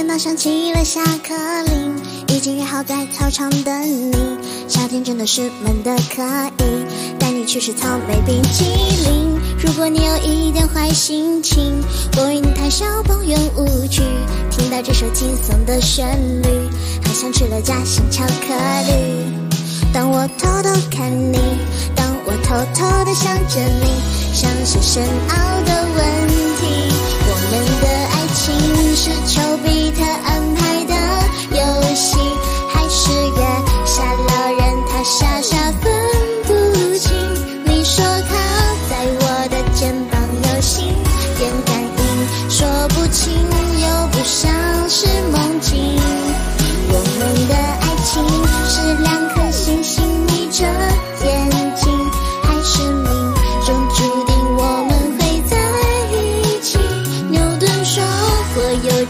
电脑响起了下课铃，已经约好在操场等你。夏天真的是闷的可以，带你去吃草莓冰淇淋。如果你有一点坏心情，我为你弹小邦圆舞曲。听到这首轻松的旋律，好像吃了夹心巧克力。当我偷偷看你，当我偷偷的想着你，像是深奥的可爱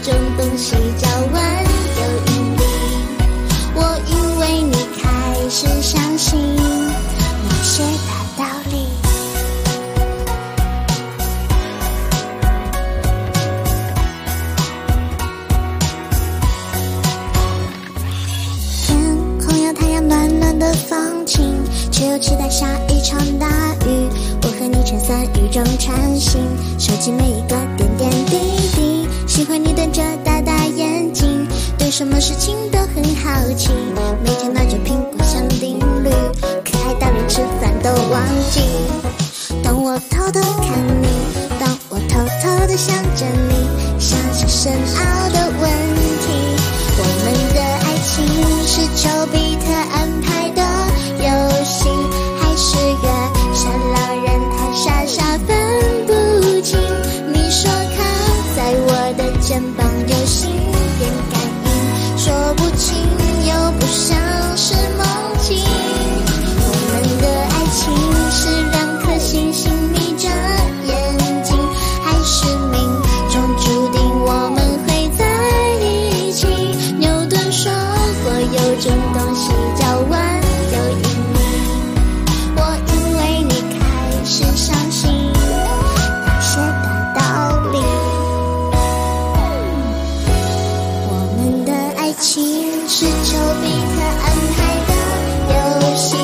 种东西叫万有引力，我因为你开始相信某些大道理。天空有太阳暖暖的放晴，却又期待下一场大雨。我和你撑伞雨中穿行，收集每一个点点滴滴。喜欢你瞪着大大眼睛，对什么事情都很好奇。每天拿着苹果想定律，可爱到连吃饭都忘记。当我偷偷看你，当我偷偷的想着你，像是深奥的的肩膀有心电感应，说不清又不像是梦境。我们的爱情丘比特安排的游戏，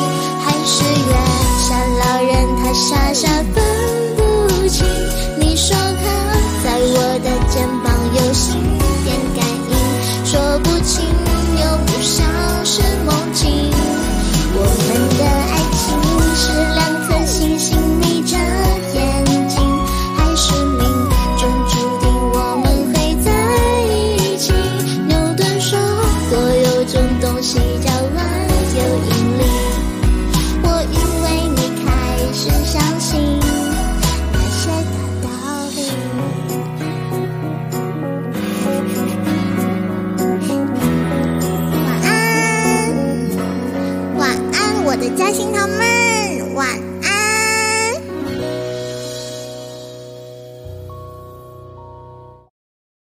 还是月下老人，他傻傻分。哇